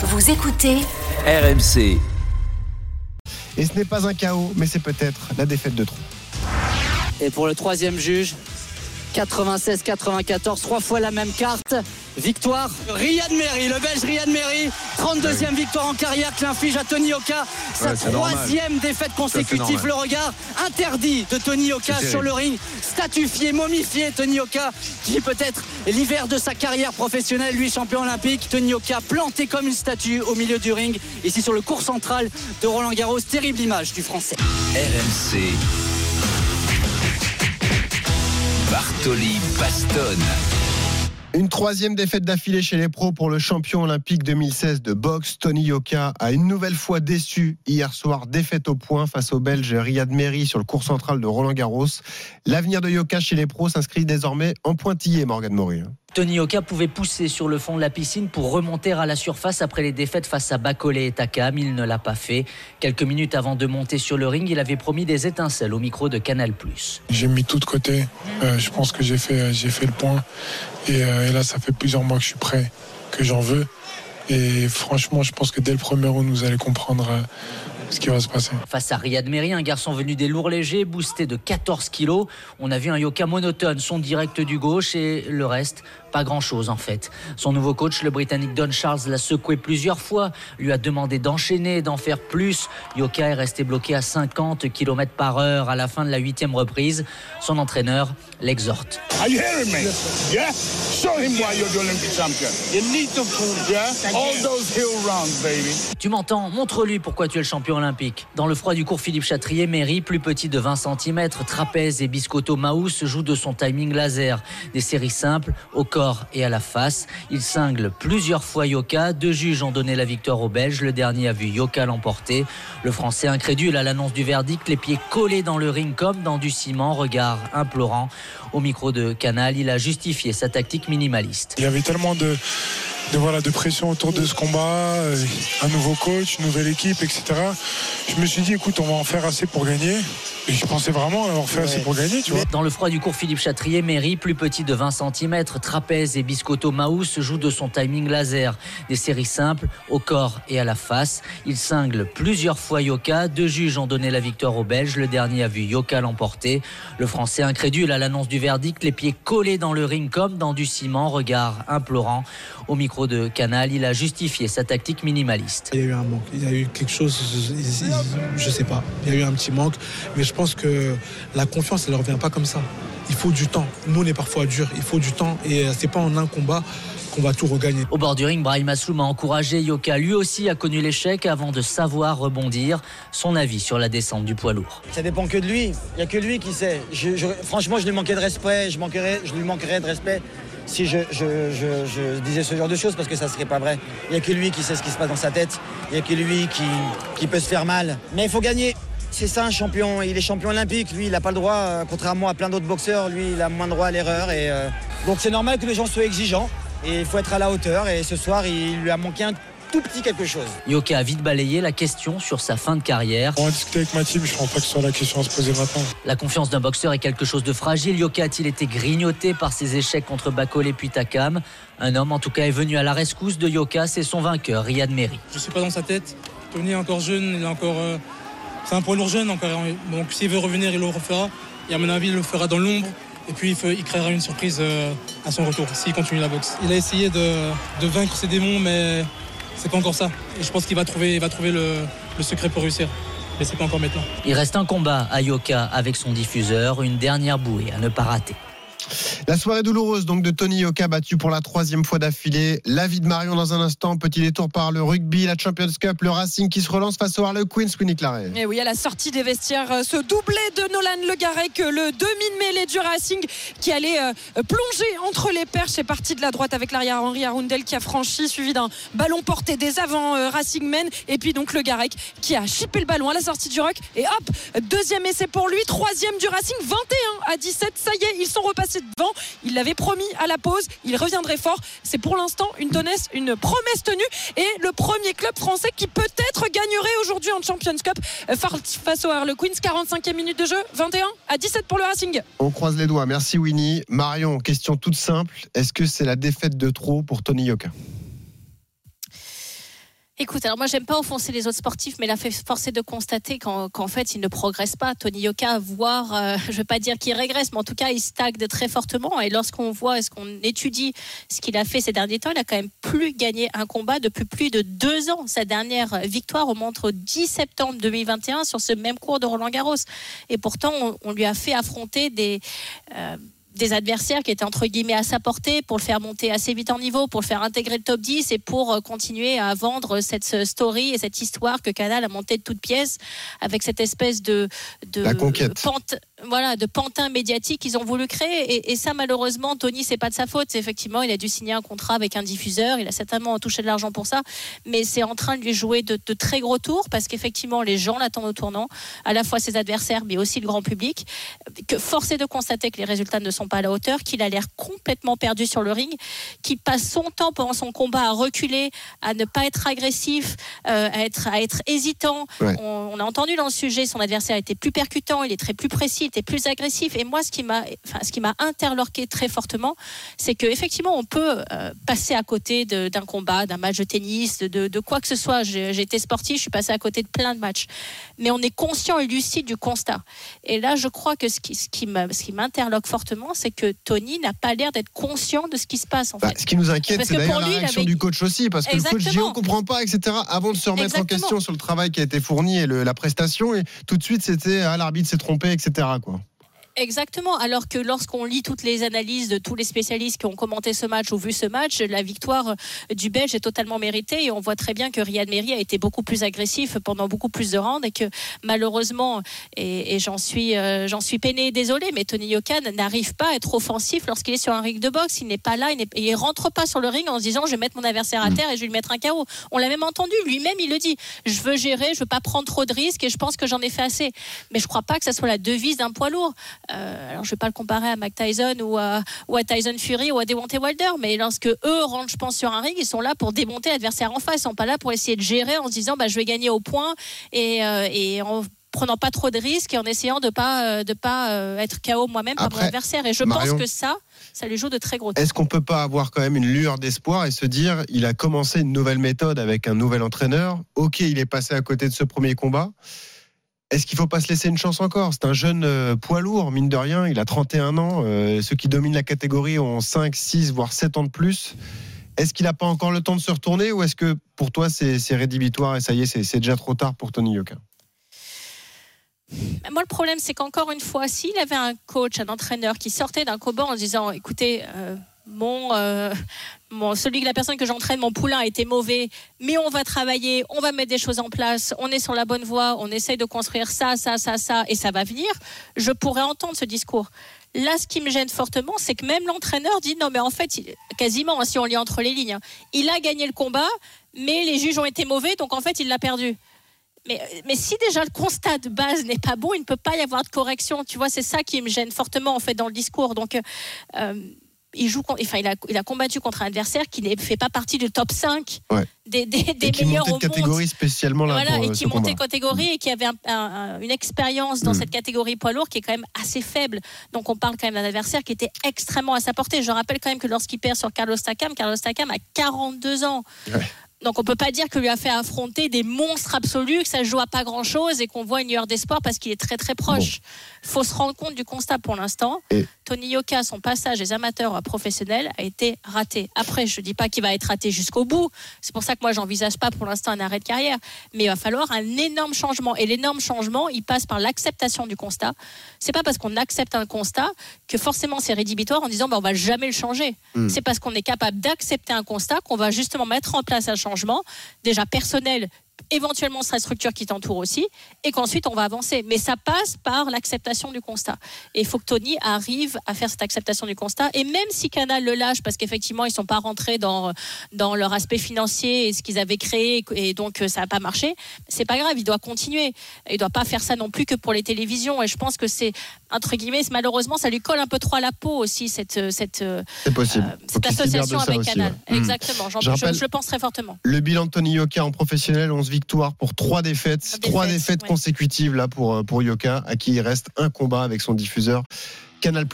Vous écoutez RMC. Et ce n'est pas un chaos, mais c'est peut-être la défaite de trop. Et pour le troisième juge, 96-94, trois fois la même carte. Victoire, Riyad Meri, le belge Riyad Meri, 32e victoire en carrière que l'inflige à Tony Oka. Sa Ouais, c'est normal. troisième défaite consécutive. Le regard interdit de Tony Oka sur le ring. Statufié, momifié, Tony Oka, qui peut-être l'hiver de sa carrière professionnelle, lui champion olympique. Tony Oka planté comme une statue au milieu du ring. Ici sur le cours central de Roland Garros. Terrible image du français. RMC. Bartoli Bastonne. Une troisième défaite d'affilée chez les pros pour le champion olympique 2016 de boxe. Tony Yoka a une nouvelle fois déçu hier soir. Défaite au point face au Belge Riyad Meri sur le cours central de Roland Garros. L'avenir de Yoka chez les pros s'inscrit désormais en pointillé, Morgan Maury. Tony Oka pouvait pousser sur le fond de la piscine pour remonter à la surface après les défaites face à Bacolé et Takam. Il ne l'a pas fait. Quelques minutes avant de monter sur le ring, il avait promis des étincelles au micro de Canal+. J'ai mis tout de côté. Euh, je pense que j'ai fait, le point. Et, euh, et là, ça fait plusieurs mois que je suis prêt, que j'en veux. Et franchement, je pense que dès le premier round, vous allez comprendre euh, ce qui va se passer. Face à Riyad Meri, un garçon venu des lourds légers, boosté de 14 kilos. On a vu un Yoka monotone, son direct du gauche et le reste, pas grand-chose en fait. Son nouveau coach, le Britannique Don Charles, l'a secoué plusieurs fois, lui a demandé d'enchaîner, d'en faire plus. Yoka est resté bloqué à 50 km par heure à la fin de la huitième reprise. Son entraîneur l'exhorte. Are you hearing me? Yeah? Show him why you're the Olympic champion. You need to prove, yeah? All those hill rounds, baby. Tu m'entends? Montre-lui pourquoi tu es le champion Dans le froid du cours Philippe Chatrier, Mairie, plus petit de 20 cm, trapèze et biscotto Maus joue de son timing laser. Des séries simples, au corps et à la face. Il cingle plusieurs fois Yoka. Deux juges ont donné la victoire aux Belges. Le dernier a vu Yoka l'emporter. Le Français incrédule à l'annonce du verdict, les pieds collés dans le ring comme dans du ciment, regard implorant. Au micro de Canal, il a justifié sa tactique minimaliste. Il tellement de, de, voilà, de pression autour de ce combat, euh, un nouveau coach, une nouvelle équipe, etc. Je me suis dit, écoute, on va en faire assez pour gagner. Et je pensais vraiment avoir fait assez pour gagner, tu vois. Dans le froid du cours Philippe Chatrier, Mairie, plus petit de 20 cm, trapèze et biscotto Maus joue de son timing laser. Des séries simples, au corps et à la face. Il cingle plusieurs fois Yoka. Deux juges ont donné la victoire aux Belges. Le dernier a vu Yoka l'emporter. Le Français incrédule à l'annonce du verdict, les pieds collés dans le ring comme dans du ciment, regard implorant. Au micro de Canal, il a justifié sa tactique minimaliste. Il y a eu un manque, il y a eu quelque chose, je, je sais pas, il y a eu un petit manque, mais je pense que la confiance, elle ne revient pas comme ça. Il faut du temps. Nous, on est parfois dur, il faut du temps et euh, c'est pas en un combat qu'on va tout regagner. Au bord du ring, Brahim Asloum a encouragé Yoka. Lui aussi a connu l'échec avant de savoir rebondir. Son avis sur la descente du poids lourd. Ça dépend que de lui. Il n'y a que lui qui sait. Je- je- franchement, je lui manquais de respect. Je, manquerais, je lui manquerais de respect si je, disais ce genre de choses parce que ça ne serait pas vrai. Il n'y a que lui qui sait ce qui se passe dans sa tête. Il n'y a que lui qui, peut se faire mal. Mais il faut gagner. C'est ça un champion. Il est champion olympique. Lui, il n'a pas le droit, euh, contrairement à plein d'autres boxeurs, lui, il a moins droit à l'erreur. Euh, donc c'est normal que les gens soient exigeants. Et il faut être à la hauteur. Et ce soir, il lui a manqué un tout petit quelque chose. Yoka a vite balayé la question sur sa fin de carrière. On va discuter avec ma team, je pense pas que ce soit la question à se poser maintenant. La confiance d'un boxeur est quelque chose de fragile. Yoka a-t-il été grignoté par ses échecs contre Bacolé puis Takam? Un homme en tout cas est venu à la rescousse de Yoka, c'est son vainqueur, Riyad Meri. Je sais pas dans sa tête. Tony est encore jeune, il est encore. euh, c'est un poids lourd jeune encore. Donc s'il veut revenir, il le refera. Et à mon avis, il le fera dans l'ombre. Et puis il, créera une surprise euh, à son retour s'il continue la boxe. Il a essayé de, de vaincre ses démons, mais c'est pas encore ça. Je pense qu'il va trouver, va trouver le, le secret pour réussir. Mais c'est pas encore maintenant. Il reste un combat à Yoka avec son diffuseur, une dernière bouée à ne pas rater. La soirée douloureuse donc de Tony Yoka battu pour la troisième fois d'affilée. La vie de Marion dans un instant. Petit détour par le rugby, la Champions Cup, le Racing qui se relance face au Harlequins, Winnie Claret. Et oui, à la sortie des vestiaires, euh, ce doublé de Nolan Le Garec, le demi-mêlée du Racing qui allait euh, plonger entre les perches. C'est parti de la droite avec l'arrière Henri Arundel qui a franchi, suivi d'un ballon porté des avants euh, Racing Men. Et puis donc Le Garec qui a chippé le ballon à la sortie du rock. Et hop, deuxième essai pour lui, troisième du Racing, 21 à 17. Ça y est, ils sont repassés devant. Il l'avait promis à la pause, il reviendrait fort. C'est pour l'instant une, tonesse- une promesse tenue et le premier club français qui peut-être gagnerait aujourd'hui en Champions Cup euh, face au Harlequins. 45e minute de jeu, 21 à 17 pour le Racing. On croise les doigts. Merci Winnie. Marion, question toute simple. Est-ce que c'est la défaite de trop pour Tony Yoka? Écoute, alors moi j'aime pas offenser les autres sportifs, mais la force est de constater qu'en fait il ne progresse pas. Tony Yoka, voire, euh, je veux pas dire qu'il régresse, mais en tout cas il stagne très fortement. Et lorsqu'on voit, est-ce qu'on étudie ce qu'il a fait ces derniers temps, il a quand même plus gagné un combat depuis plus de deux ans. Sa dernière victoire remonte au 10 septembre 2021 sur ce même cours de Roland Garros. Et pourtant on, on lui a fait affronter des euh, des adversaires qui étaient entre guillemets à sa portée pour le faire monter assez vite en niveau, pour le faire intégrer le top 10 et pour euh, continuer à vendre cette story et cette histoire que Canal a montée de toutes pièces avec cette espèce de, de La conquête. pente voilà, de pantin médiatique qu'ils ont voulu créer. Et, et ça, malheureusement, Tony, c'est pas de sa faute. Effectivement, il a dû signer un contrat avec un diffuseur. Il a certainement touché de l'argent pour ça. Mais c'est en train de lui jouer de, de très gros tours parce qu'effectivement, les gens l'attendent au tournant, à la fois ses adversaires, mais aussi le grand public. Que force est de constater que les résultats ne sont pas à la hauteur, qu'il a l'air complètement perdu sur le ring, qu'il passe son temps pendant son combat à reculer, à ne pas être agressif, euh, à, être, à être hésitant. Ouais. On, on a entendu dans le sujet, son adversaire était plus percutant, il est très plus précis, il était plus agressif. Et moi, ce qui m'a, enfin, ce qui m'a interloqué très fortement, c'est que effectivement, on peut euh, passer à côté de- d'un combat, d'un match de tennis, de, de quoi que ce soit. J'ai été sportif, je suis passé à côté de plein de matchs. Mais on est conscient et lucide du constat. Et là, je crois que ce qui, ce qui m'a- ce qui m'interloque fortement, c'est que Tony n'a pas l'air d'être conscient de ce qui se passe en Bah, fait. ce qui nous inquiète, Parce c'est que d'ailleurs pour la réaction avait- du coach aussi, parce que le coach dit on comprend pas, etc. Avant de se remettre en question sur le travail qui a été fourni et le- la prestation, et tout de suite c'était ah, l'arbitre s'est trompé, etc. Quoi. Exactement. Alors que lorsqu'on lit toutes les analyses de tous les spécialistes qui ont commenté ce match ou vu ce match, la victoire du Belge est totalement méritée et on voit très bien que Riyad Mehri a été beaucoup plus agressif pendant beaucoup plus de rounds et que malheureusement, et, et j'en suis, euh, j'en suis peiné et désolé, mais Tony Yokan n'arrive pas à être offensif lorsqu'il est sur un ring de boxe. Il n'est pas là, il, n'est- il rentre pas sur le ring en se disant je vais mettre mon adversaire à terre et je vais lui mettre un KO. On l'a même entendu, lui-même il le dit. Je veux gérer, je veux pas prendre trop de risques et je pense que j'en ai fait assez. Mais je crois pas que ça soit la devise d'un poids lourd. Euh, alors je vais pas le comparer à Mac Tyson ou à, ou à Tyson Fury ou à Deontay Wilder, mais lorsque eux rentrent, je pense, sur un ring, ils sont là pour démonter l'adversaire en face, ils sont pas là pour essayer de gérer en se disant bah, je vais gagner au point et, euh, et en prenant pas trop de risques et en essayant de pas euh, de pas être KO moi-même par mon adversaire. Et je Marion- pense que ça, ça lui joue de très gros. Est-ce qu'on peut pas avoir quand même une lueur d'espoir et se dire il a commencé une nouvelle méthode avec un nouvel entraîneur Ok, il est passé à côté de ce premier combat. Est-ce qu'il faut pas se laisser une chance encore? C'est un jeune euh, poids lourd, mine de rien. Il a 31 ans. Euh, ceux qui dominent la catégorie ont 5, 6, voire 7 ans de plus. Est-ce qu'il n'a pas encore le temps de se retourner ou est-ce que pour toi c'est rédhibitoire et ça y est, c'est déjà trop tard pour Tony Yoka? Moi, le problème, c'est qu'encore une fois, s'il avait un coach, un entraîneur qui sortait d'un combat en disant écoutez, euh, mon, euh, mon, la personne que j'entraîne, mon poulain, a été mauvais, mais on va travailler, on va mettre des choses en place, on est sur la bonne voie, on essaye de construire ça, ça, ça, ça, et ça va venir, je pourrais entendre ce discours. Là, ce qui me gêne fortement, c'est que même l'entraîneur dit non, mais en fait, quasiment, hein, si on lit entre les lignes, hein, il a gagné le combat, mais les juges ont été mauvais, donc en fait, il l'a perdu. Mais, mais si déjà le constat de base n'est pas bon, il ne peut pas y avoir de correction. Tu vois, c'est ça qui me gêne fortement en fait dans le discours. Donc, euh, euh, il joue, enfin, il a, il a combattu contre un adversaire qui ne fait pas partie du top 5 Ouais. des, des, des Et qui meilleurs au monde. catégorie spécialement là Voilà, pour et euh, qui ce montait catégorie et qui avait un- un- un- une expérience dans Mm. cette catégorie poids lourd qui est quand même assez faible. Donc on parle quand même d'un adversaire qui était extrêmement à sa portée. Je rappelle quand même que lorsqu'il perd sur Carlos Takam, Carlos Takam a 42 ans. Ouais. Donc on peut pas dire que lui a fait affronter des monstres absolus, que ça joue à pas grand chose et qu'on voit une lueur d'espoir parce qu'il est très très proche. Faut se rendre compte du constat pour l'instant. Et- Tony Yoka, son passage des amateurs à professionnels a été raté. Après, je dis pas qu'il va être raté jusqu'au bout. C'est pour ça que moi j'envisage pas pour l'instant un arrêt de carrière, mais il va falloir un énorme changement. Et l'énorme changement, il passe par l'acceptation du constat. C'est pas parce qu'on accepte un constat que forcément c'est rédhibitoire en disant bah, on va jamais le changer. Mm. C'est parce qu'on est capable d'accepter un constat qu'on va justement mettre en place un changement déjà personnel éventuellement sa structure qui t'entoure aussi, et qu'ensuite on va avancer. Mais ça passe par l'acceptation du constat. Et il faut que Tony arrive à faire cette acceptation du constat. Et même si Canal le lâche, parce qu'effectivement ils sont pas rentrés dans dans leur aspect financier et ce qu'ils avaient créé, et donc euh, ça n'a pas marché, c'est pas grave. Il doit continuer. Il doit pas faire ça non plus que pour les télévisions. Et je pense que c'est entre guillemets, malheureusement, ça lui colle un peu trop à la peau aussi cette cette euh, possible. Cette association avec aussi, Canal. ouais. Mm. Exactement. Je je le pense très fortement. Le bilan de Tony Yoka en professionnel, 11 victoires pour 3 défaites. Défaites, 3 défaites ouais. consécutives là pour, euh, pour Yoka, à qui il reste un combat avec son diffuseur Canal+.